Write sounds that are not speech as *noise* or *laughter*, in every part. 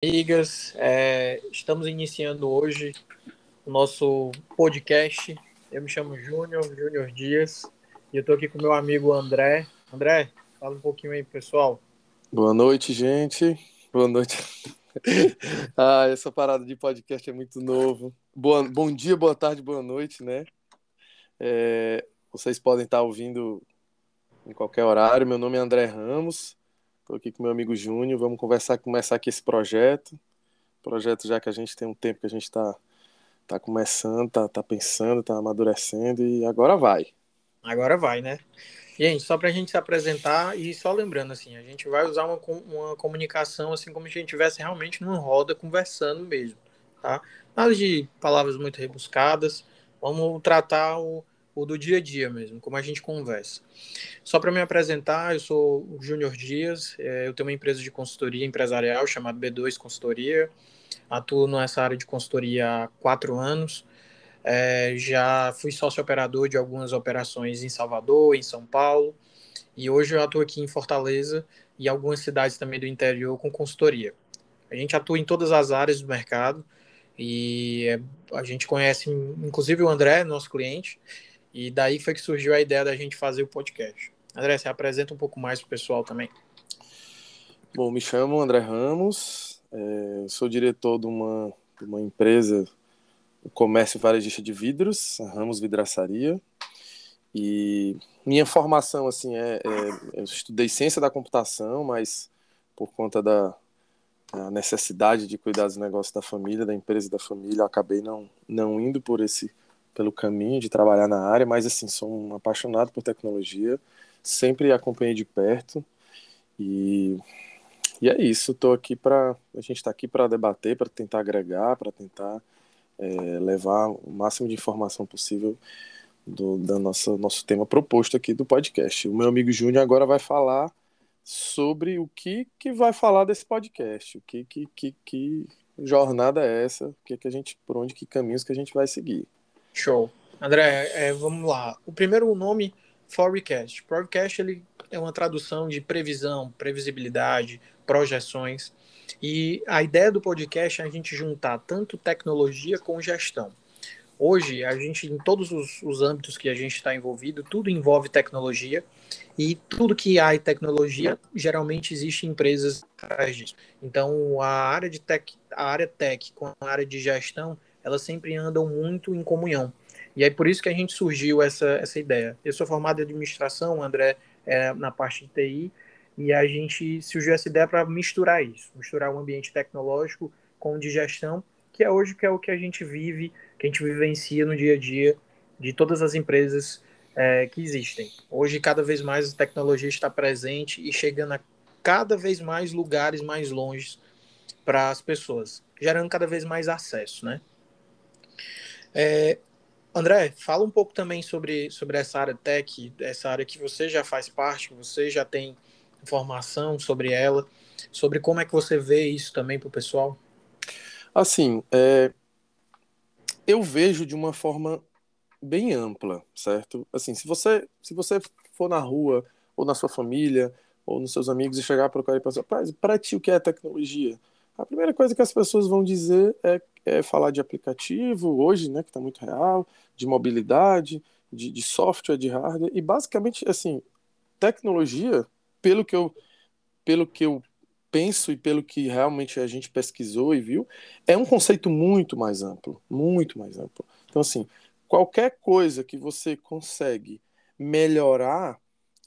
amigas. É, estamos iniciando hoje o nosso podcast. Eu me chamo Júnior, Júnior Dias, e eu estou aqui com meu amigo André. André, fala um pouquinho aí, pessoal. Boa noite, gente. Boa noite. *laughs* ah, essa parada de podcast é muito novo. Boa, bom dia, boa tarde, boa noite, né? É, vocês podem estar ouvindo em qualquer horário. Meu nome é André Ramos. Estou aqui com meu amigo Júnior, vamos conversar, começar aqui esse projeto. Projeto já que a gente tem um tempo que a gente está tá começando, está tá pensando, está amadurecendo e agora vai. Agora vai, né? Gente, só para a gente se apresentar e só lembrando, assim, a gente vai usar uma, uma comunicação assim como se a gente estivesse realmente numa roda conversando mesmo, tá? Nada de palavras muito rebuscadas, vamos tratar o, o do dia a dia mesmo, como a gente conversa. Só para me apresentar, eu sou o Júnior Dias, é, eu tenho uma empresa de consultoria empresarial chamada B2 Consultoria, atuo nessa área de consultoria há quatro anos, é, já fui sócio operador de algumas operações em Salvador, em São Paulo, e hoje eu atuo aqui em Fortaleza e algumas cidades também do interior com consultoria. A gente atua em todas as áreas do mercado, e é, a gente conhece, inclusive o André, nosso cliente, e daí foi que surgiu a ideia da gente fazer o podcast. André, você apresenta um pouco mais para o pessoal também. Bom, me chamo André Ramos, é, sou diretor de uma, de uma empresa, o comércio varejista de vidros, a Ramos Vidraçaria. E minha formação, assim, é, é, eu estudei ciência da computação, mas por conta da, da necessidade de cuidar dos negócios da família, da empresa da família, acabei não, não indo por esse pelo caminho de trabalhar na área, mas assim, sou um apaixonado por tecnologia, sempre acompanhei de perto e, e é isso, estou aqui para a gente está aqui para debater, para tentar agregar, para tentar é, levar o máximo de informação possível do da nossa nosso tema proposto aqui do podcast. O meu amigo Júnior agora vai falar sobre o que que vai falar desse podcast, o que que, que, que jornada é essa, o que que a gente por onde que caminhos que a gente vai seguir. Show. André, é, vamos lá. O primeiro nome, Forecast. Forecast ele é uma tradução de previsão, previsibilidade, projeções. E a ideia do podcast é a gente juntar tanto tecnologia com gestão. Hoje, a gente, em todos os, os âmbitos que a gente está envolvido, tudo envolve tecnologia. E tudo que há em tecnologia, geralmente existe empresas atrás disso. Então, a área de tech, a área tech com a área de gestão, elas sempre andam muito em comunhão. E é por isso que a gente surgiu essa, essa ideia. Eu sou formado em administração, o André é na parte de TI, e a gente surgiu essa ideia para misturar isso, misturar o ambiente tecnológico com o de gestão, que é hoje que é o que a gente vive, que a gente vivencia no dia a dia de todas as empresas é, que existem. Hoje, cada vez mais a tecnologia está presente e chegando a cada vez mais lugares mais longe para as pessoas, gerando cada vez mais acesso, né? É, André, fala um pouco também sobre, sobre essa área tech, essa área que você já faz parte, você já tem informação sobre ela, sobre como é que você vê isso também para o pessoal. Assim, é, eu vejo de uma forma bem ampla, certo? Assim, se você se você for na rua ou na sua família ou nos seus amigos e chegar para o cara e pensar, para ti o que é tecnologia? A primeira coisa que as pessoas vão dizer é, é falar de aplicativo, hoje, né, que está muito real, de mobilidade, de, de, software, de hardware, e basicamente, assim, tecnologia, pelo que eu, pelo que eu penso e pelo que realmente a gente pesquisou e viu, é um conceito muito mais amplo, muito mais amplo. Então, assim, qualquer coisa que você consegue melhorar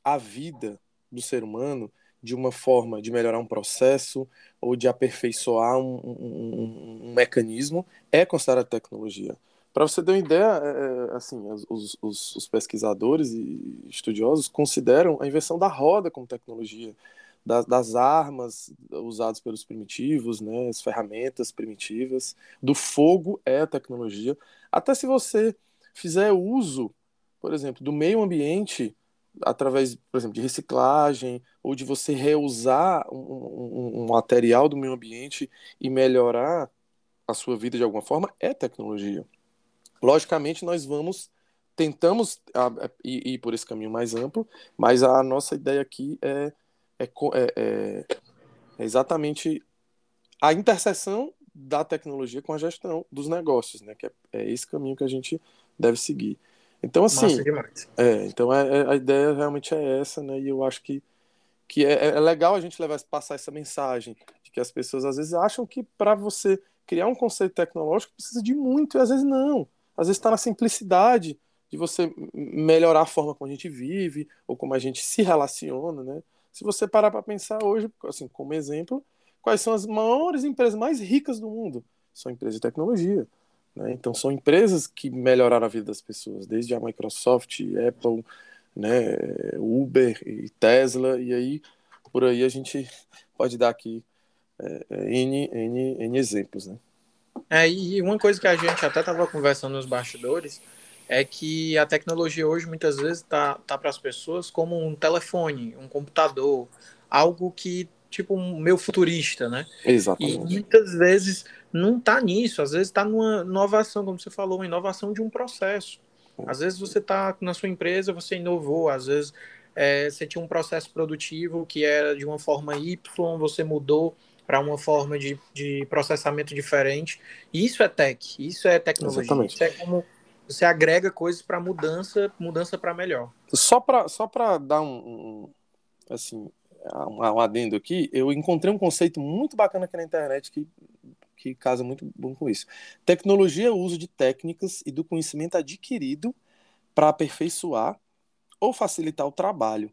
a vida do ser humano, de uma forma de melhorar um processo ou de aperfeiçoar um, um, um, mecanismo é considerado tecnologia. Para você ter uma ideia, é, é assim, os, os, os, pesquisadores e estudiosos consideram a invenção da roda como tecnologia, das, das, armas usadas pelos primitivos, né, as ferramentas primitivas, do fogo é a tecnologia. Até se você fizer uso, por exemplo, do meio ambiente através, por exemplo, de reciclagem ou de você reusar um, um, um, material do meio ambiente e melhorar a sua vida de alguma forma, é tecnologia. Logicamente, nós vamos tentamos ir, por esse caminho mais amplo, mas a nossa ideia aqui é, é, é, é, é exatamente a interseção da tecnologia com a gestão dos negócios, né? Que é, é esse caminho que a gente deve seguir. Então, assim. É, então é, é, a ideia realmente é essa, né? E eu acho que, que é, é legal a gente levar, passar essa mensagem de que as pessoas às vezes acham que para você criar um conceito tecnológico precisa de muito, e às vezes não. Às vezes está na simplicidade de você melhorar a forma como a gente vive ou como a gente se relaciona, né? Se você parar para pensar hoje, assim, como exemplo, quais são as maiores empresas mais ricas do mundo? São empresas de tecnologia. Né? Então, são empresas que melhoraram a vida das pessoas, desde a Microsoft, Apple, né, Uber e Tesla, e aí por aí a gente pode dar aqui é, é N, N, N exemplos. Né? É, e uma coisa que a gente até estava conversando nos bastidores é que a tecnologia hoje muitas vezes está tá, tá para as pessoas como um telefone, um computador, algo que tipo um meu futurista, né? Exatamente. E muitas vezes não está nisso, às vezes está numa inovação, como você falou, uma inovação de um processo. Às vezes você está na sua empresa, você inovou, às vezes é, você tinha um processo produtivo que era de uma forma Y, você mudou para uma forma de, de processamento diferente. Isso é tech, isso é tecnologia, Exatamente. isso é como você agrega coisas para mudança, mudança para melhor. Só para só para dar um, um assim um, um adendo aqui, eu encontrei um conceito muito bacana aqui na internet que que casa muito bom com isso. Tecnologia é o uso de técnicas e do conhecimento adquirido para aperfeiçoar ou facilitar o trabalho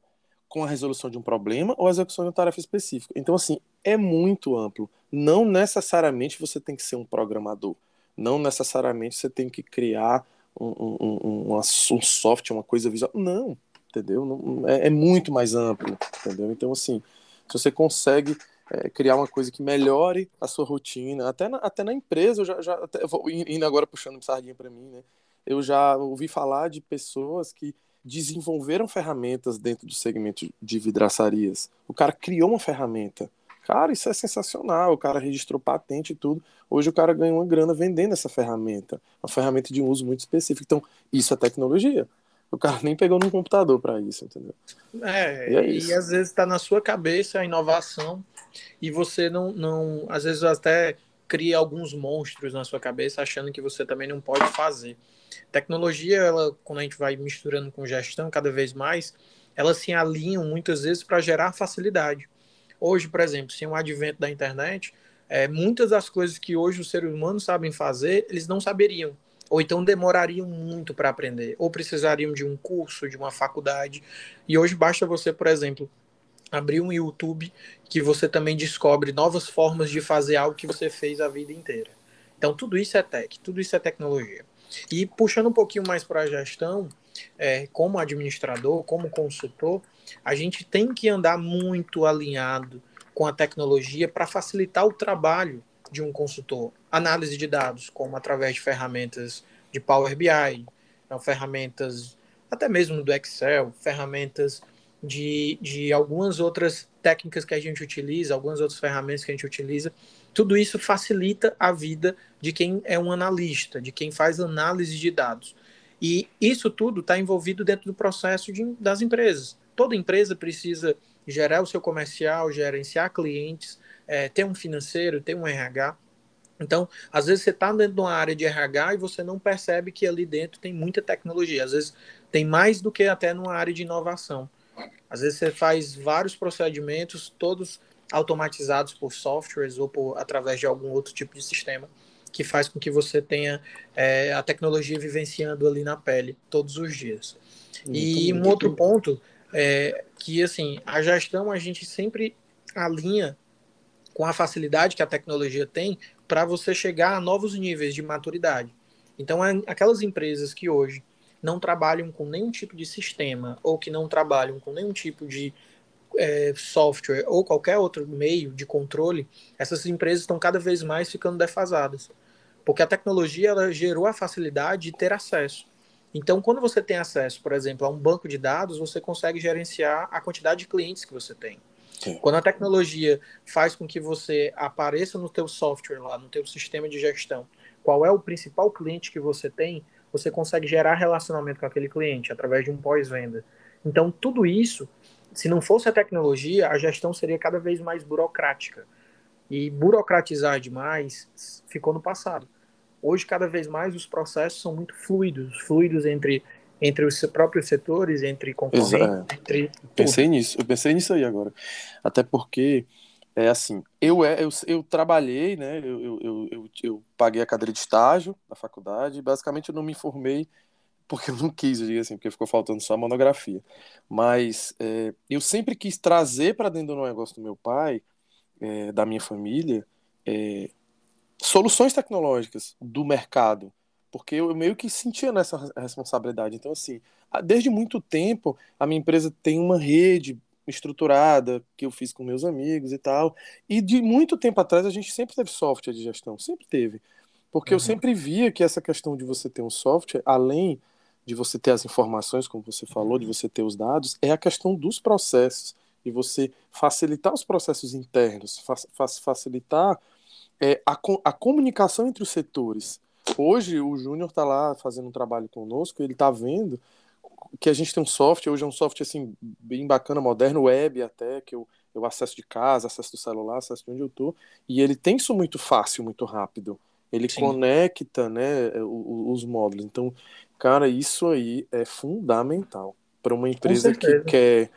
com a resolução de um problema ou a execução de uma tarefa específica. Então, assim, é muito amplo. Não necessariamente você tem que ser um programador. Não necessariamente você tem que criar um, um, um, um software, uma coisa visual. Não, entendeu? Não, é, é, muito mais amplo, entendeu? Então, assim, se você consegue é, criar uma coisa que melhore a sua rotina, até na, até na empresa, eu já, já até, vou indo agora puxando sardinha para mim, né? Eu já ouvi falar de pessoas que desenvolveram ferramentas dentro do segmento de vidraçarias. O cara criou uma ferramenta. Cara, isso é sensacional. O cara registrou patente e tudo. Hoje o cara ganha uma grana vendendo essa ferramenta. Uma ferramenta de um uso muito específico. Então, isso é tecnologia. O cara nem pegou num computador para isso, entendeu? É, e, é e às vezes está na sua cabeça a inovação e você não, não, às vezes até cria alguns monstros na sua cabeça achando que você também não pode fazer. Tecnologia, ela, quando a gente vai misturando com gestão cada vez mais, elas se alinham muitas vezes para gerar facilidade. Hoje, por exemplo, sem o advento da internet, é, muitas das coisas que hoje os seres humanos sabem fazer, eles não saberiam ou então demorariam muito para aprender, ou precisariam de um curso, de uma faculdade. E hoje basta você, por exemplo, abrir um YouTube que você também descobre novas formas de fazer algo que você fez a vida inteira. Então tudo isso é tech, tudo isso é tecnologia. E puxando um pouquinho mais para a gestão, é, como administrador, como consultor, a gente tem que andar muito alinhado com a tecnologia para facilitar o trabalho de um consultor. Análise de dados, como através de ferramentas de Power BI, então, ferramentas até mesmo do Excel, ferramentas de, de algumas outras técnicas que a gente utiliza, algumas outras ferramentas que a gente utiliza. Tudo isso facilita a vida de quem é um analista, de quem faz análise de dados. E isso tudo está envolvido dentro do processo de, das empresas. Toda empresa precisa gerar o seu comercial, gerenciar clientes, é, ter um financeiro, ter um RH. Então, às vezes você está dentro de uma área de RH e você não percebe que ali dentro tem muita tecnologia. Às vezes tem mais do que até numa área de inovação. Às vezes você faz vários procedimentos, todos automatizados por softwares ou por, através de algum outro tipo de sistema que faz com que você tenha é, a tecnologia vivenciando ali na pele todos os dias. Muito e um outro ponto é que assim a gestão a gente sempre alinha com a facilidade que a tecnologia tem para você chegar a novos níveis de maturidade. Então, aquelas empresas que hoje não trabalham com nenhum tipo de sistema ou que não trabalham com nenhum tipo de é, software ou qualquer outro meio de controle, essas empresas estão cada vez mais ficando defasadas. Porque a tecnologia ela gerou a facilidade de ter acesso. Então, quando você tem acesso, por exemplo, a um banco de dados, você consegue gerenciar a quantidade de clientes que você tem. Quando a tecnologia faz com que você apareça no teu software lá, no teu sistema de gestão, qual é o principal cliente que você tem, você consegue gerar relacionamento com aquele cliente através de um pós-venda. Então, tudo isso, se não fosse a tecnologia, a gestão seria cada vez mais burocrática. E burocratizar demais ficou no passado. Hoje, cada vez mais, os processos são muito fluidos, fluidos entre, entre os próprios setores, entre concorrentes, Exato. entre. Tudo. Pensei nisso, eu pensei nisso aí agora. Até porque é assim, eu, é, eu, eu trabalhei, né? Eu, eu, eu, eu, paguei a cadeira de estágio da faculdade, basicamente eu não me formei porque *laughs* eu não quis, eu digo assim, porque ficou faltando só a monografia. Mas é, eu sempre quis trazer para dentro do negócio do meu pai, é, da minha família, é, soluções tecnológicas do mercado, porque eu meio que sentia nessa responsabilidade. Então, assim, desde muito tempo, a minha empresa tem uma rede estruturada que eu fiz com meus amigos e tal. E de muito tempo atrás a gente sempre teve software de gestão, sempre teve. Porque uhum. eu sempre via que essa questão de você ter um software, além de você ter as informações, como você falou, de você ter os dados, é a questão dos processos e você facilitar os processos internos, fa facilitar é, a, a comunicação entre os setores. Hoje o Júnior está lá fazendo um trabalho conosco, ele está vendo que a gente tem um software, hoje é um software assim, bem bacana, moderno, web até, que eu, eu acesso de casa, acesso do celular, acesso de onde eu estou, e ele tem isso muito fácil, muito rápido. Ele Sim. conecta né, os, os módulos. Então, Cara, isso aí é fundamental para uma empresa que quer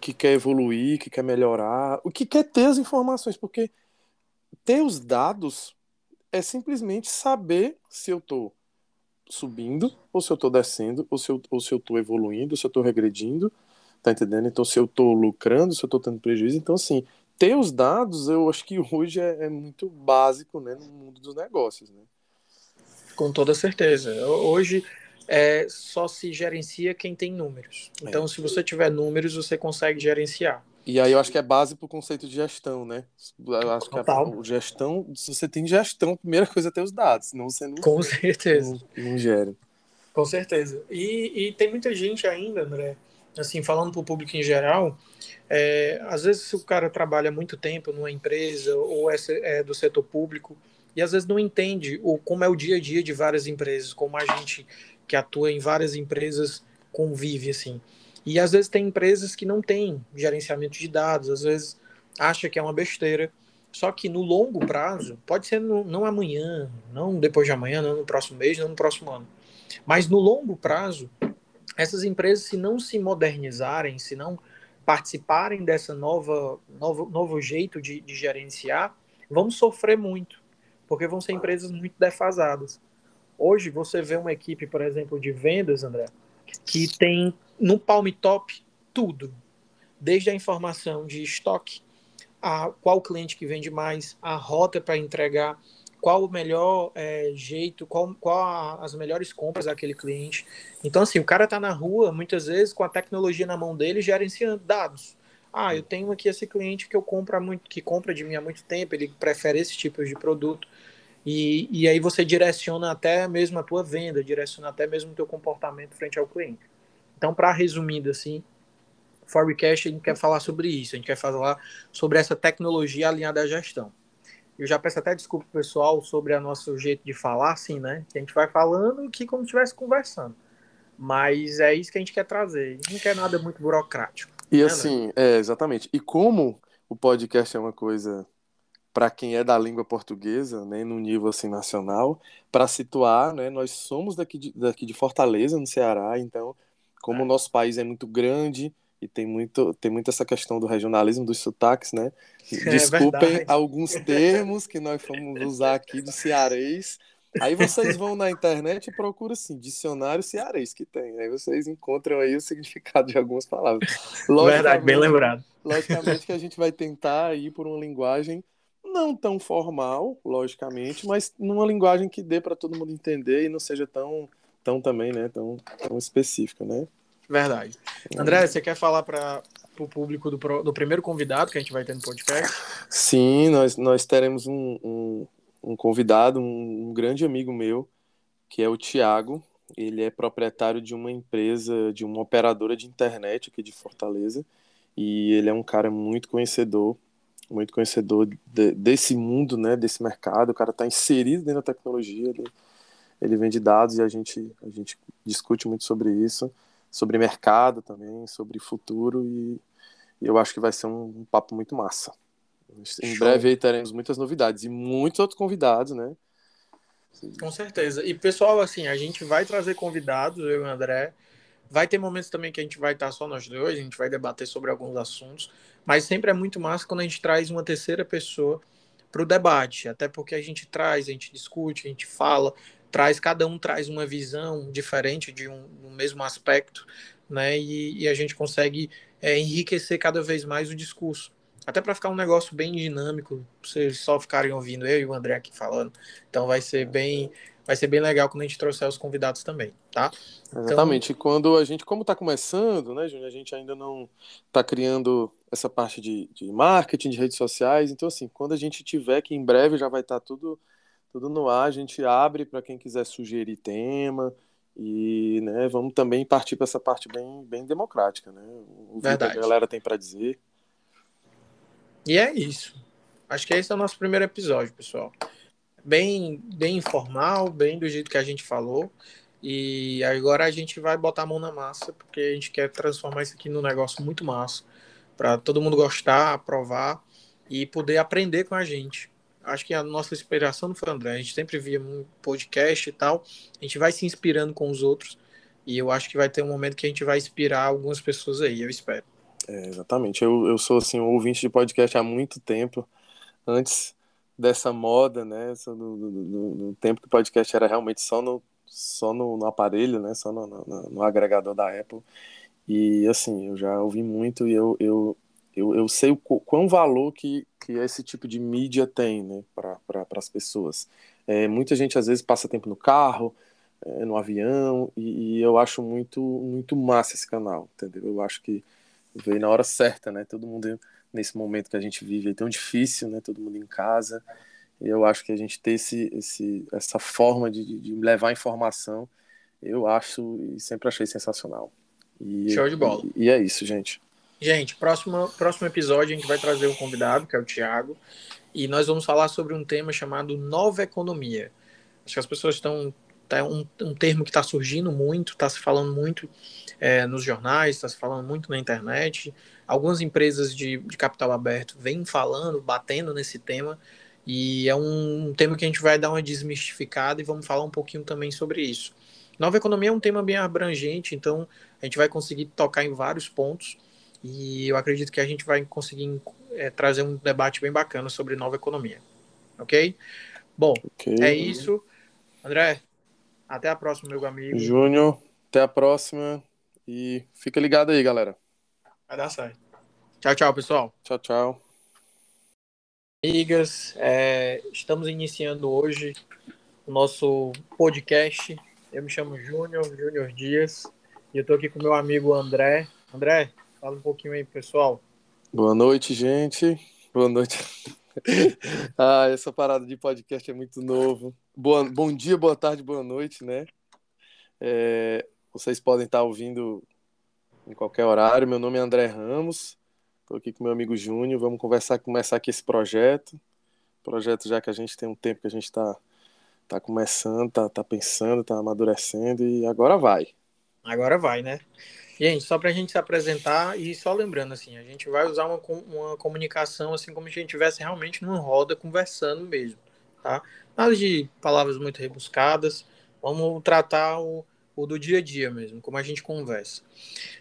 que quer evoluir, que quer melhorar, o que quer ter as informações, porque ter os dados é simplesmente saber se eu estou subindo, ou se eu estou descendo, ou se eu, ou se eu tô evoluindo, ou se eu estou regredindo, tá entendendo? Então, se eu estou lucrando, se eu estou tendo prejuízo. Então, assim, ter os dados, eu acho que hoje é, é muito básico, né, no mundo dos negócios, né? Com toda certeza. Hoje, é, só se gerencia quem tem números. Então, é. se você tiver números, você consegue gerenciar. E aí eu acho que é base para o conceito de gestão, né? Eu acho Total. que a, gestão, se você tem gestão, a primeira coisa é ter os dados, senão você não, Com certeza. não, não gera. Com certeza. E, e, tem muita gente ainda, André, assim, falando para o público em geral, é, às vezes se o cara trabalha muito tempo numa empresa ou é, é do setor público, e às vezes não entende o, como é o dia a dia de várias empresas, como a gente que atua em várias empresas convive assim. E às vezes tem empresas que não têm gerenciamento de dados, às vezes acha que é uma besteira. Só que no longo prazo, pode ser no, não amanhã, não depois de amanhã, não no próximo mês, não no próximo ano. Mas no longo prazo, essas empresas, se não se modernizarem, se não participarem dessa nova novo, novo jeito de, de gerenciar, vão sofrer muito, porque vão ser empresas muito defasadas. Hoje você vê uma equipe, por exemplo, de vendas, André, que tem no Palm Top tudo, desde a informação de estoque, a qual cliente que vende mais, a rota para entregar, qual o melhor é, jeito, qual, qual a, as melhores compras daquele cliente. Então, assim, o cara está na rua, muitas vezes, com a tecnologia na mão dele, gerenciando dados. Ah, eu tenho aqui esse cliente que eu compro muito, que compra de mim há muito tempo, ele prefere esse tipo de produto. E, e aí você direciona até mesmo a tua venda, direciona até mesmo o teu comportamento frente ao cliente. Então, para resumindo assim, Forecast a gente quer falar sobre isso, a gente quer falar sobre essa tecnologia alinhada à gestão. Eu já peço até desculpa pessoal sobre o nosso jeito de falar, assim, né? Que a gente vai falando que como se estivesse conversando. Mas é isso que a gente quer trazer. A gente não quer nada muito burocrático. E né, assim, né? é, exatamente. E como o podcast é uma coisa para quem é da língua portuguesa, né, no nível assim nacional, para situar, né, nós somos daqui de, daqui de Fortaleza, no Ceará, então, como é. o nosso país é muito grande e tem muito tem muito essa questão do regionalismo dos sotaques, né? *laughs* É Desculpem é alguns termos que nós fomos usar aqui do cearês. Aí vocês vão na internet e procuram assim, dicionário cearês que tem. Aí vocês encontram aí o significado de algumas palavras. Verdade, bem lembrado. Logicamente que a gente vai tentar ir por uma linguagem não tão formal, logicamente, mas numa linguagem que dê para todo mundo entender e não seja tão, tão também, né, tão, tão específica, né? Verdade. É. André, você quer falar para o público do, do primeiro convidado que a gente vai ter no podcast? Sim, nós, nós teremos um, um, um convidado, um, um grande amigo meu, que é o Tiago. Ele é proprietário de uma empresa, de uma operadora de internet aqui de Fortaleza. E ele é um cara muito conhecedor muito conhecedor de, desse mundo, né, desse mercado. O cara está inserido dentro da tecnologia, ele vende dados e a gente, a gente discute muito sobre isso, sobre mercado também, sobre futuro e, e eu acho que vai ser um, um papo muito massa. Em Show. breve aí teremos muitas novidades e muitos outros convidados, né? Com certeza. E pessoal, assim, a gente vai trazer convidados, eu e o André. Vai ter momentos também que a gente vai estar só nós dois, a gente vai debater sobre alguns assuntos, mas sempre é muito massa quando a gente traz uma terceira pessoa para o debate, até porque a gente traz, a gente discute, a gente fala, traz, cada um traz uma visão diferente de um, um mesmo aspecto, né? E, e a gente consegue é, enriquecer cada vez mais o discurso. Até para ficar um negócio bem dinâmico, vocês só ficarem ouvindo eu e o André aqui falando. Então vai ser bem, vai ser bem legal quando a gente trouxer os convidados também, tá? Então... Exatamente. Quando a gente, como está começando, né, Júnior, a gente ainda não está criando essa parte de, de marketing, de redes sociais. Então, assim, quando a gente tiver, que em breve já vai estar tá tudo, tudo no ar, a gente abre para quem quiser sugerir tema. E né, vamos também partir para essa parte bem, bem democrática, né? O que a galera tem para dizer. E é isso. Acho que esse é o nosso primeiro episódio, pessoal. Bem, bem informal, bem do jeito que a gente falou. E agora a gente vai botar a mão na massa, porque a gente quer transformar isso aqui num negócio muito massa, para todo mundo gostar, aprovar e poder aprender com a gente. Acho que a nossa inspiração não foi o André. A gente sempre via um podcast e tal. A gente vai se inspirando com os outros. E eu acho que vai ter um momento que a gente vai inspirar algumas pessoas aí, eu espero. É, exatamente. Eu, eu sou assim, um ouvinte de podcast há muito tempo, antes dessa moda, né? No tempo que o podcast era realmente só no, só no, no aparelho, né? Só no, no, no, agregador da Apple. E assim, eu já ouvi muito e eu, eu, eu, eu sei o quão valor que, que esse tipo de mídia tem né, para pra, as pessoas. É, muita gente às vezes passa tempo no carro, é, no avião, e, e, eu acho muito, muito massa esse canal, entendeu? Eu acho que veio na hora certa, né? Todo mundo nesse momento que a gente vive é tão difícil, né? Todo mundo em casa. E eu acho que a gente ter esse, esse, essa forma de, de levar informação, eu acho e sempre achei sensacional. E, Show de bola. E, e, é isso, gente. Gente, próximo, próximo episódio a gente vai trazer um convidado, que é o Thiago, e nós vamos falar sobre um tema chamado nova economia. Acho que as pessoas estão. Tá um, um termo que está surgindo muito, está se falando muito é, nos jornais, está se falando muito na internet. Algumas empresas de, de capital aberto vêm falando, batendo nesse tema, e é um, um tema que a gente vai dar uma desmistificada e vamos falar um pouquinho também sobre isso. Nova economia é um tema bem abrangente, então a gente vai conseguir tocar em vários pontos e eu acredito que a gente vai conseguir é, trazer um debate bem bacana sobre nova economia. Ok? Bom, okay. é isso. André, até a próxima, meu amigo. Júnior, até a próxima. E fica ligado aí, galera. Vai dar certo. Tchau, tchau, pessoal. Tchau, tchau. Amigas, é, estamos iniciando hoje o nosso podcast. Eu me chamo Júnior, Júnior Dias, e eu estou aqui com meu amigo André. André, fala um pouquinho aí, pessoal. Boa noite, gente. Boa noite. *laughs* ah, essa parada de podcast é muito novo. Boa, bom dia, boa tarde, boa noite, né? É, vocês podem estar ouvindo em qualquer horário. Meu nome é André Ramos. Estou aqui com meu amigo Júnior. Vamos conversar, começar aqui esse projeto. Projeto já que a gente tem um tempo que a gente está tá começando, tá, tá pensando, tá amadurecendo e agora vai. Agora vai, né? Gente, só para a gente se apresentar e só lembrando assim, a gente vai usar uma, uma comunicação assim como se a gente estivesse realmente numa roda conversando mesmo, tá? Nada de palavras muito rebuscadas. Vamos tratar o, o do dia a dia mesmo, como a gente conversa.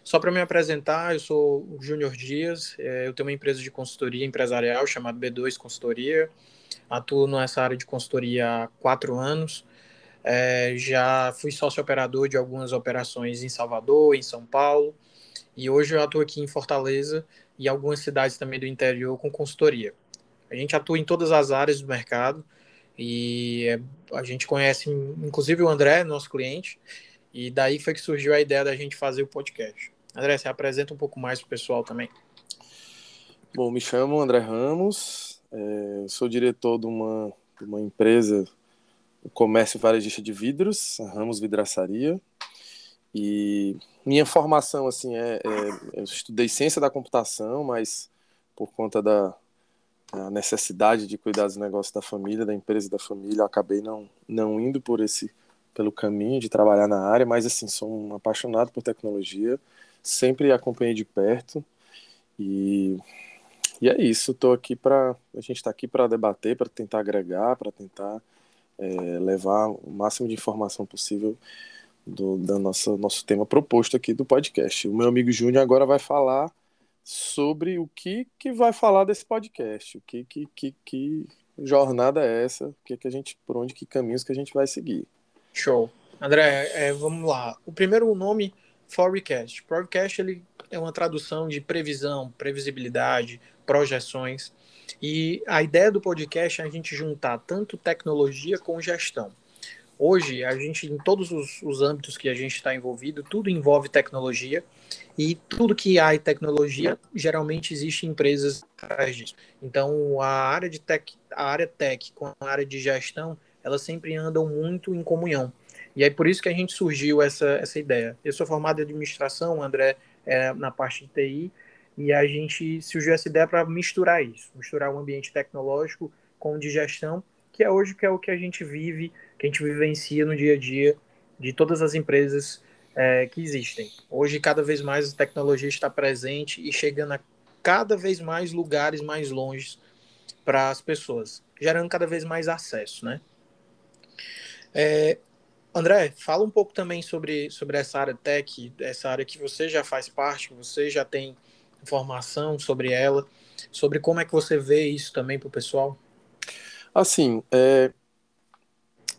Só para me apresentar, eu sou o Júnior Dias, é, eu tenho uma empresa de consultoria empresarial chamada B2 Consultoria, atuo nessa área de consultoria há quatro anos, é, já fui sócio-operador de algumas operações em Salvador, em São Paulo, e hoje eu atuo aqui em Fortaleza e algumas cidades também do interior com consultoria. A gente atua em todas as áreas do mercado, e é, a gente conhece, inclusive o André, nosso cliente, e daí foi que surgiu a ideia da gente fazer o podcast. André, você apresenta um pouco mais para o pessoal também. Bom, me chamo André Ramos, é, sou diretor de uma, de uma empresa de comércio varejista de vidros, Ramos Vidraçaria. E minha formação, assim, é, é, eu estudei ciência da computação, mas por conta da necessidade de cuidar dos negócios da família, da empresa da família, acabei não, não indo por esse pelo caminho de trabalhar na área, mas assim, sou um apaixonado por tecnologia, sempre acompanhei de perto. E E é isso, tô aqui para a gente está aqui para debater, para tentar agregar, para tentar é, levar o máximo de informação possível do da nossa, nosso tema proposto aqui do podcast. O meu amigo Júnior agora vai falar sobre o que, que vai falar desse podcast, o que, que, que, que jornada é essa, que, que a gente, por onde que caminhos que a gente vai seguir. Show. André, é, vamos lá. O primeiro nome, Forecast. Forecast ele é uma tradução de previsão, previsibilidade, projeções. E a ideia do podcast é a gente juntar tanto tecnologia com gestão. Hoje, a gente, em todos os, os âmbitos que a gente está envolvido, tudo envolve tecnologia. E tudo que há em tecnologia, geralmente existe empresas atrás disso. Então, a área de tech, a área tech com a área de gestão, elas sempre andam muito em comunhão. E é por isso que a gente surgiu essa, essa ideia. Eu sou formado em administração, André é, na parte de TI, e a gente surgiu essa ideia para misturar isso, misturar o ambiente tecnológico com o de gestão, que é hoje que é o que a gente vive, que a gente vivencia no dia a dia de todas as empresas é, que existem. Hoje, cada vez mais a tecnologia está presente e chegando a cada vez mais lugares mais longe para as pessoas, gerando cada vez mais acesso, né? É, André, fala um pouco também sobre, sobre essa área tech, essa área que você já faz parte, que você já tem informação sobre ela, sobre como é que você vê isso também para o pessoal. Assim, é,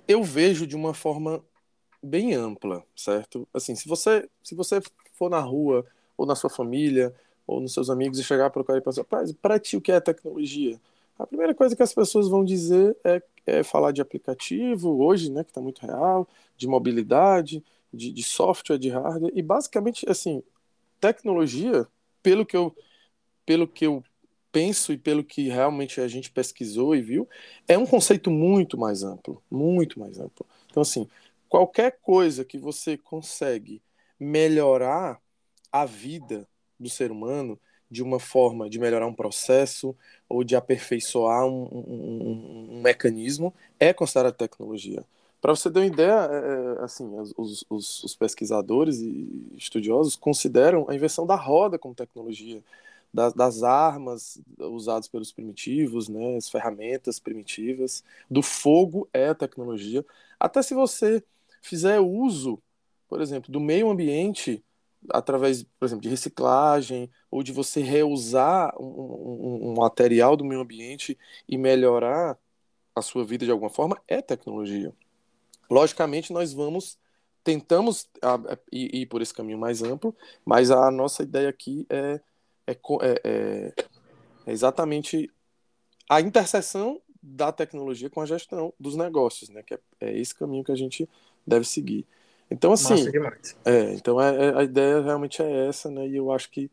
eu vejo de uma forma bem ampla, certo? Assim, se você se você for na rua ou na sua família ou nos seus amigos e chegar para o cara e pensar, para ti o que é tecnologia? A primeira coisa que as pessoas vão dizer é, é falar de aplicativo, hoje, né, que está muito real, de mobilidade, de, de, software, de hardware, e basicamente, assim, tecnologia, pelo que eu, pelo que eu penso e pelo que realmente a gente pesquisou e viu, é um conceito muito mais amplo, muito mais amplo. Então, assim, qualquer coisa que você consegue melhorar a vida do ser humano, de uma forma de melhorar um processo ou de aperfeiçoar um, um, um, mecanismo é considerada tecnologia. Para você ter uma ideia, é, é assim, os, os, os, pesquisadores e estudiosos consideram a invenção da roda como tecnologia, das, das armas usadas pelos primitivos, né, as ferramentas primitivas, do fogo é a tecnologia. Até se você fizer uso, por exemplo, do meio ambiente através, por exemplo, de reciclagem ou de você reusar um, um, um, material do meio ambiente e melhorar a sua vida de alguma forma, é tecnologia. Logicamente, nós vamos tentamos ir, por esse caminho mais amplo, mas a nossa ideia aqui é, é, é, é, é exatamente a interseção da tecnologia com a gestão dos negócios, né? Que é, é esse caminho que a gente deve seguir. Então, assim. É, então é, é, a ideia realmente é essa, né? E eu acho que,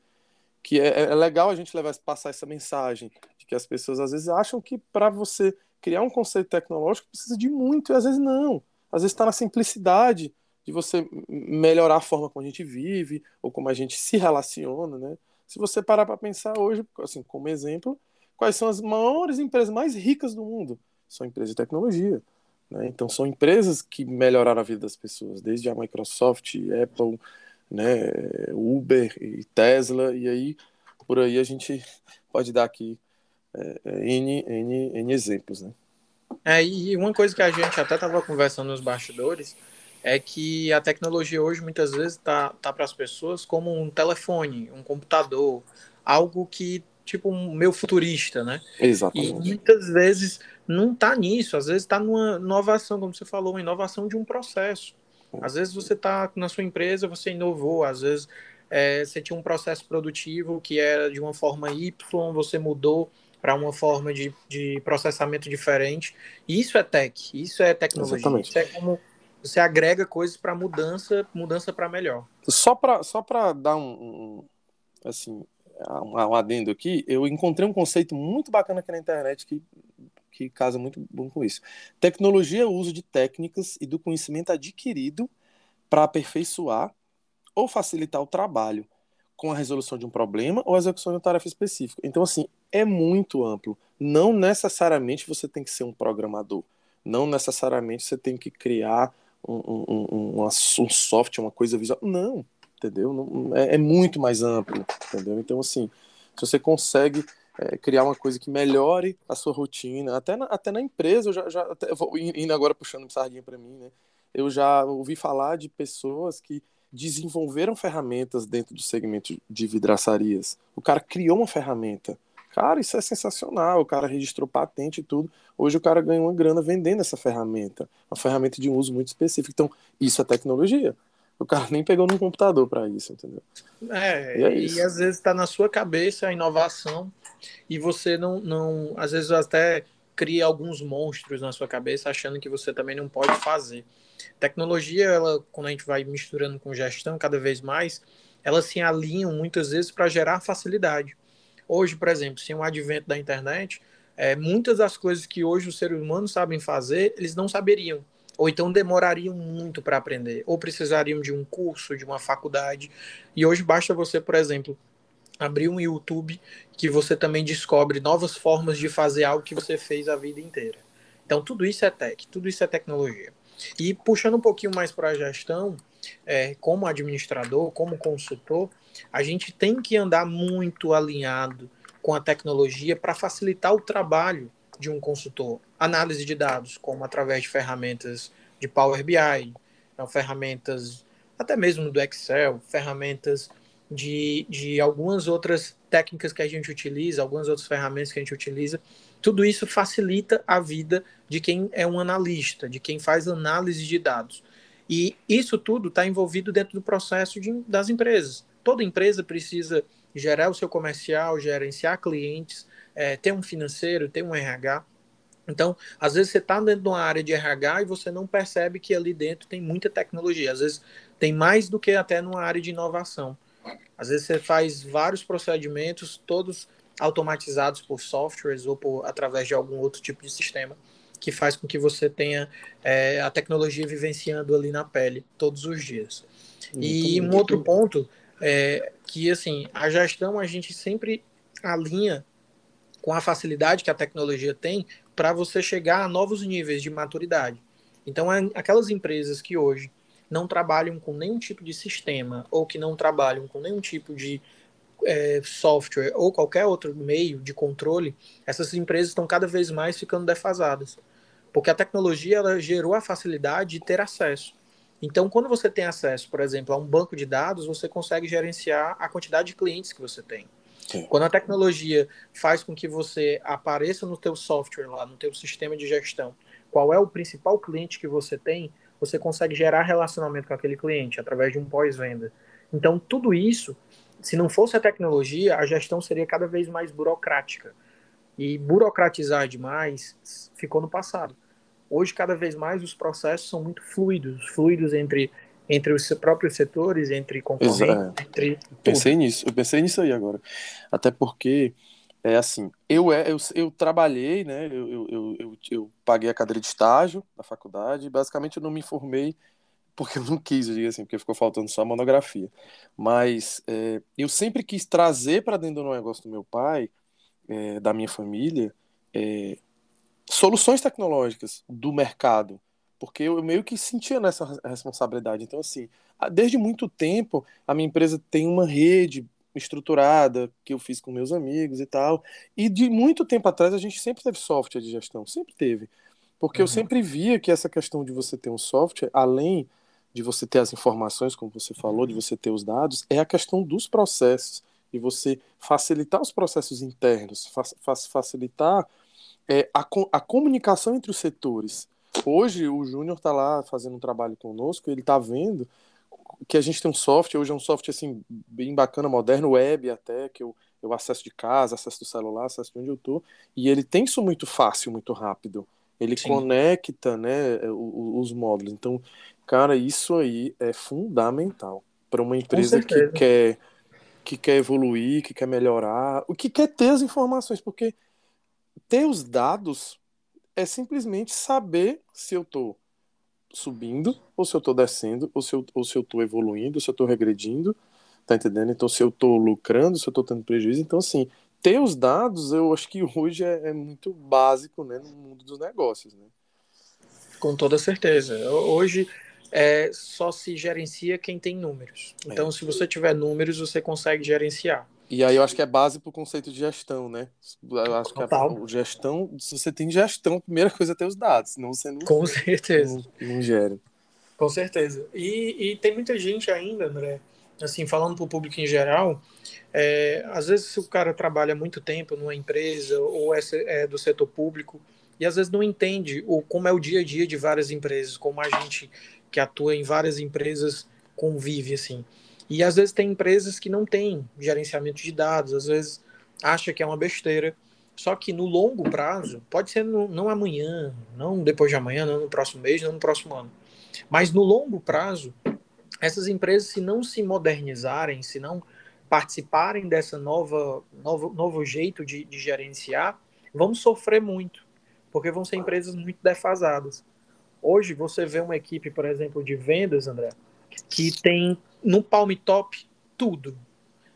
que é, é legal a gente levar, passar essa mensagem de que as pessoas às vezes acham que para você criar um conceito tecnológico precisa de muito, e às vezes não. Às vezes está na simplicidade de você melhorar a forma como a gente vive ou como a gente se relaciona, né? Se você parar para pensar hoje, assim, como exemplo, quais são as maiores empresas mais ricas do mundo? São empresas de tecnologia. Né? Então, são empresas que melhoraram a vida das pessoas, desde a Microsoft, Apple, né, Uber e Tesla, e aí por aí a gente *laughs* pode dar aqui é, é N, N, N exemplos. Né? É, e uma coisa que a gente até estava conversando nos bastidores é que a tecnologia hoje muitas vezes está tá, tá para as pessoas como um telefone, um computador, algo que tipo um meu futurista, né? Exatamente. E muitas vezes não está nisso, às vezes está numa inovação, como você falou, uma inovação de um processo. Às vezes você está na sua empresa, você inovou, às vezes é, você tinha um processo produtivo que era de uma forma Y, você mudou para uma forma de, de processamento diferente. Isso é tech, isso é tecnologia. Exatamente. Isso é como você agrega coisas para mudança, mudança para melhor. Só para só dar um, um assim um, um adendo aqui, eu encontrei um conceito muito bacana aqui na internet que que casa muito bom com isso. Tecnologia é o uso de técnicas e do conhecimento adquirido para aperfeiçoar ou facilitar o trabalho com a resolução de um problema ou a execução de uma tarefa específica. Então, assim, é muito amplo. Não necessariamente você tem que ser um programador. Não necessariamente você tem que criar um, um, um, um software, uma coisa visual. Não, entendeu? Não, é, é, muito mais amplo, entendeu? Então, assim, se você consegue é, criar uma coisa que melhore a sua rotina. Até na, até na empresa, eu já, já até, vou indo agora puxando sardinha para mim, né? Eu já ouvi falar de pessoas que desenvolveram ferramentas dentro do segmento de vidraçarias. O cara criou uma ferramenta. Cara, isso é sensacional. O cara registrou patente e tudo. Hoje o cara ganha uma grana vendendo essa ferramenta. Uma ferramenta de um uso muito específico. Então, isso é tecnologia. O cara nem pegou no computador para isso, entendeu? É, e, é e às vezes está na sua cabeça a inovação e você não, não, às vezes até cria alguns monstros na sua cabeça achando que você também não pode fazer. Tecnologia, ela, quando a gente vai misturando com gestão cada vez mais, elas se alinham muitas vezes para gerar facilidade. Hoje, por exemplo, sem o advento da internet, é, muitas das coisas que hoje os seres humanos sabem fazer, eles não saberiam. Ou então demorariam muito para aprender, ou precisariam de um curso, de uma faculdade. E hoje basta você, por exemplo, abrir um YouTube que você também descobre novas formas de fazer algo que você fez a vida inteira. Então, tudo isso é tech, tudo isso é tecnologia. E puxando um pouquinho mais para a gestão, é, como administrador, como consultor, a gente tem que andar muito alinhado com a tecnologia para facilitar o trabalho de um consultor. Análise de dados, como através de ferramentas de Power BI, então, ferramentas até mesmo do Excel, ferramentas de, de algumas outras técnicas que a gente utiliza, algumas outras ferramentas que a gente utiliza. Tudo isso facilita a vida de quem é um analista, de quem faz análise de dados. E isso tudo está envolvido dentro do processo de, das empresas. Toda empresa precisa gerar o seu comercial, gerenciar clientes, é, ter um financeiro, ter um RH. Então, às vezes você está dentro de uma área de RH e você não percebe que ali dentro tem muita tecnologia. Às vezes tem mais do que até numa área de inovação. Às vezes você faz vários procedimentos, todos automatizados por softwares ou por, através de algum outro tipo de sistema, que faz com que você tenha é, a tecnologia vivenciando ali na pele todos os dias. Muito e um outro ponto é que, assim, a gestão a gente sempre alinha com a facilidade que a tecnologia tem para você chegar a novos níveis de maturidade. Então, aquelas empresas que hoje não trabalham com nenhum tipo de sistema ou que não trabalham com nenhum tipo de é, software ou qualquer outro meio de controle, essas empresas estão cada vez mais ficando defasadas. Porque a tecnologia ela gerou a facilidade de ter acesso. Então, quando você tem acesso, por exemplo, a um banco de dados, você consegue gerenciar a quantidade de clientes que você tem. Quando a tecnologia faz com que você apareça no teu software lá, no teu sistema de gestão, qual é o principal cliente que você tem, você consegue gerar relacionamento com aquele cliente através de um pós-venda. Então, tudo isso, se não fosse a tecnologia, a gestão seria cada vez mais burocrática. E burocratizar demais ficou no passado. Hoje, cada vez mais, os processos são muito fluidos fluidos entre, entre os próprios setores, entre concorrentes, entre. Pensei nisso, eu pensei nisso aí agora. Até porque é assim, eu, é, eu, eu trabalhei, né? Eu, eu, eu, eu, paguei a cadeira de estágio na faculdade e basicamente eu não me formei porque eu não quis, eu digo assim, porque ficou faltando só a monografia. Mas é, eu sempre quis trazer para dentro do negócio do meu pai, é, da minha família, é, soluções tecnológicas do mercado, porque eu meio que sentia nessa responsabilidade. Então, assim, desde muito tempo, a minha empresa tem uma rede estruturada que eu fiz com meus amigos e tal. E de muito tempo atrás a gente sempre teve software de gestão, sempre teve. Porque uhum. eu sempre via que essa questão de você ter um software, além de você ter as informações, como você falou, de você ter os dados, é a questão dos processos. E você facilitar os processos internos, fa facilitar é, a, a comunicação entre os setores. Hoje o Júnior está lá fazendo um trabalho conosco, ele está vendo que a gente tem um software, hoje é um software assim, bem bacana, moderno, web até, que eu, eu acesso de casa, acesso do celular, acesso de onde eu tô, e ele tem isso muito fácil, muito rápido. Ele Sim. conecta né, os, os módulos. Então, cara, isso aí é fundamental para uma empresa que quer, que quer evoluir, que quer melhorar, o que quer ter as informações, porque ter os dados é simplesmente saber se eu estou subindo, ou se eu estou descendo, ou se eu, ou se eu estou evoluindo, ou se eu estou regredindo, tá entendendo? Então, se eu estou lucrando, se eu estou tendo prejuízo. Então, assim, ter os dados, eu acho que hoje é, é, muito básico, né, no mundo dos negócios, né? Com toda certeza. Hoje é, só se gerencia quem tem números. Então, é. se você tiver números, você consegue gerenciar. E aí eu acho que é base para o conceito de gestão, né? Eu acho Total. que a, gestão, se você tem gestão, a primeira coisa é ter os dados, senão você não. Com certeza. Não, não gera. Com certeza. E, e tem muita gente ainda, André, assim, falando para o público em geral, é, às vezes se o cara trabalha muito tempo numa empresa ou é, é, do setor público e às vezes não entende o, como é o dia a dia de várias empresas, como a gente que atua em várias empresas convive, assim. E às vezes tem empresas que não têm gerenciamento de dados, às vezes acha que é uma besteira. Só que no longo prazo, pode ser no, não amanhã, não depois de amanhã, não no próximo mês, não no próximo ano. Mas no longo prazo, essas empresas, se não se modernizarem, se não participarem dessa nova novo, novo jeito de, de gerenciar, vão sofrer muito, porque vão ser empresas muito defasadas. Hoje você vê uma equipe, por exemplo, de vendas, André, que tem no Palm Top tudo,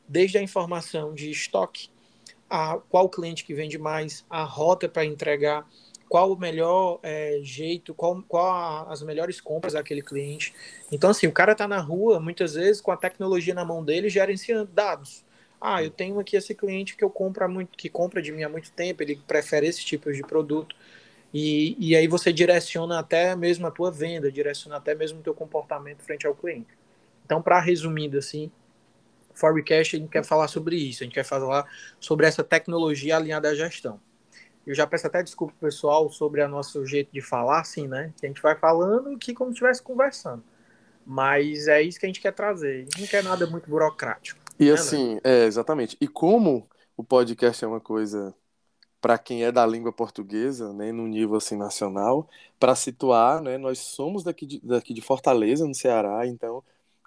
desde a informação de estoque, a qual cliente que vende mais, a rota para entregar, qual o melhor é, jeito, qual, qual as melhores compras daquele cliente. Então, assim, o cara está na rua, muitas vezes, com a tecnologia na mão dele, gerenciando dados. Ah, eu tenho aqui esse cliente que eu compro muito, que compra de mim há muito tempo, ele prefere esse tipo de produto. E, e aí você direciona até mesmo a tua venda, direciona até mesmo o teu comportamento frente ao cliente. Então, para resumindo assim, Forecast a gente quer falar sobre isso, a gente quer falar sobre essa tecnologia alinhada à gestão. Eu já peço até desculpa pessoal sobre o nosso jeito de falar, assim, né? Que a gente vai falando que como se estivesse conversando. Mas é isso que a gente quer trazer. A gente não quer nada muito burocrático. E né, assim, né? é, exatamente. E como o podcast é uma coisa para quem é da língua portuguesa, né, no nível assim nacional, para situar, né, nós somos daqui de, daqui de Fortaleza, no Ceará, então,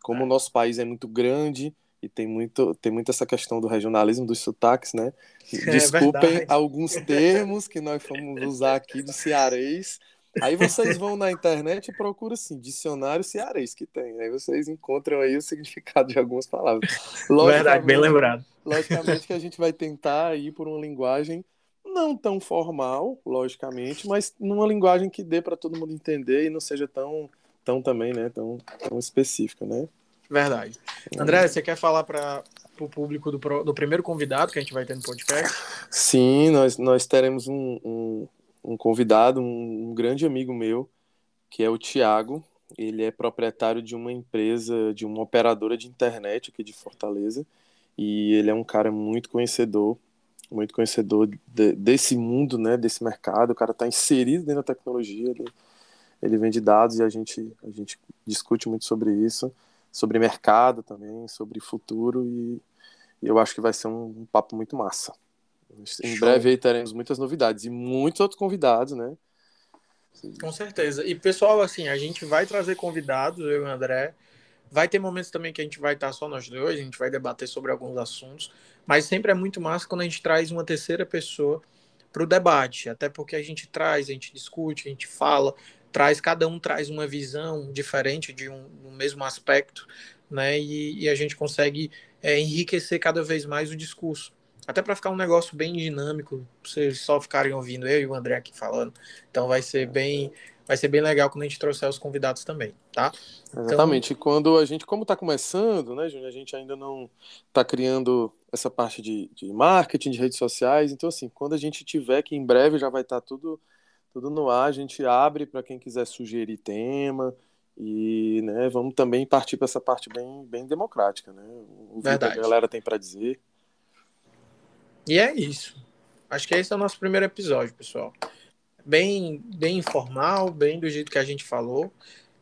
como é. o nosso país é muito grande e tem muito tem muito essa questão do regionalismo dos sotaques, né? *laughs* É Desculpem é alguns termos que nós fomos usar aqui do cearês. Aí vocês vão na internet e procuram assim, dicionário cearês que tem. Aí vocês encontram aí o significado de algumas palavras. *laughs* Verdade, bem lembrado. Logicamente que a gente vai tentar ir por uma linguagem não tão formal, logicamente, mas numa linguagem que dê para todo mundo entender e não seja tão, tão também, né, tão, tão específica, né? Verdade. É. André, você quer falar para o público do, do primeiro convidado que a gente vai ter no podcast? Sim, nós, nós teremos um, um, um convidado, um, um grande amigo meu, que é o Tiago. Ele é proprietário de uma empresa, de uma operadora de internet aqui de Fortaleza. E ele é um cara muito conhecedor muito conhecedor de, desse mundo, né, desse mercado. O cara está inserido dentro da tecnologia, ele, ele vende dados e a gente, a gente discute muito sobre isso, sobre mercado também, sobre futuro e, e eu acho que vai ser um, um papo muito massa. Em Show. breve aí teremos muitas novidades e muitos outros convidados, né? Com certeza. E pessoal, assim, a gente vai trazer convidados, eu e o André. Vai ter momentos também que a gente vai estar só nós dois, a gente vai debater sobre alguns assuntos. Mas sempre é muito massa quando a gente traz uma terceira pessoa para o debate, até porque a gente traz, a gente discute, a gente fala, traz, cada um traz uma visão diferente de um, um mesmo aspecto, né? E, e a gente consegue é, enriquecer cada vez mais o discurso. Até para ficar um negócio bem dinâmico, vocês só ficarem ouvindo eu e o André aqui falando. Então vai ser bem vai ser bem legal quando a gente trouxer os convidados também, tá? Exatamente. Então... Quando a gente, como está começando, né, Júnior, a gente ainda não está criando essa parte de, de marketing, de redes sociais. Então, assim, quando a gente tiver, que em breve já vai estar tá tudo, tudo no ar, a gente abre para quem quiser sugerir tema. E né, vamos também partir para essa parte bem, bem democrática, né? O que a galera tem para dizer. E é isso. Acho que esse é o nosso primeiro episódio, pessoal bem, bem informal, bem do jeito que a gente falou.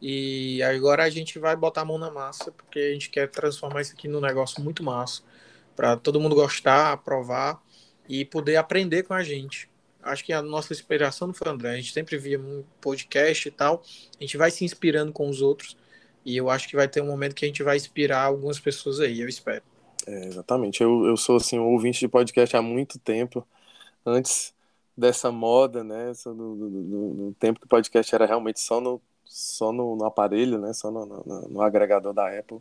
E agora a gente vai botar a mão na massa, porque a gente quer transformar isso aqui num negócio muito massa, para todo mundo gostar, aprovar e poder aprender com a gente. Acho que a nossa inspiração não foi André, a gente sempre via um podcast e tal, a gente vai se inspirando com os outros, e eu acho que vai ter um momento que a gente vai inspirar algumas pessoas aí, eu espero. É, exatamente, eu, eu sou assim, um ouvinte de podcast há muito tempo, antes dessa moda, né? No, tempo que o podcast era realmente só no, só no, no aparelho, né? Só no, no, no, agregador da Apple.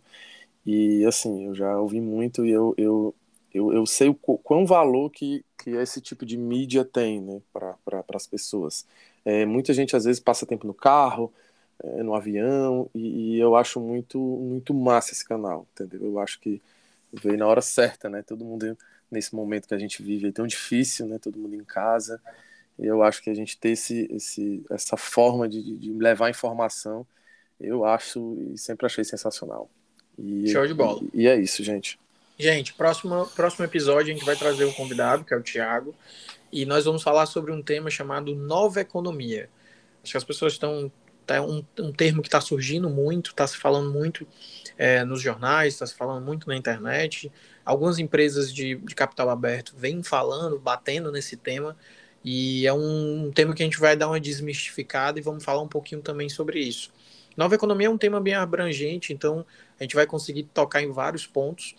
E assim, eu já ouvi muito e eu, eu, eu, eu sei o quão valor que, que esse tipo de mídia tem, né? Para pra, as pessoas. É, muita gente às vezes passa tempo no carro, é, no avião, e, e, eu acho muito, muito massa esse canal, entendeu? Eu acho que veio na hora certa, né? Todo mundo nesse momento que a gente vive é tão difícil, né? Todo mundo em casa. Eu acho que a gente ter esse, esse, essa forma de, de levar informação, eu acho e sempre achei sensacional. E, Show de bola. E, e, é isso, gente. Gente, próximo, próximo episódio a gente vai trazer um convidado, que é o Thiago, e nós vamos falar sobre um tema chamado nova economia. Acho que as pessoas estão. Tá um, um termo que está surgindo muito, está se falando muito é, nos jornais, está se falando muito na internet. Algumas empresas de, de capital aberto vêm falando, batendo nesse tema, e é um tema que a gente vai dar uma desmistificada e vamos falar um pouquinho também sobre isso. Nova economia é um tema bem abrangente, então a gente vai conseguir tocar em vários pontos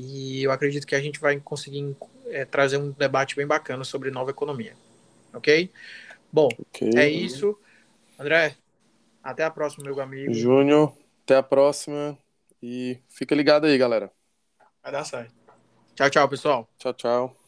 e eu acredito que a gente vai conseguir é, trazer um debate bem bacana sobre nova economia. Ok? Bom, okay. é isso. André, até a próxima, meu amigo. Júnior, até a próxima. E fica ligado aí, galera. Vai dar certo. Tchau, tchau, pessoal. Tchau, tchau.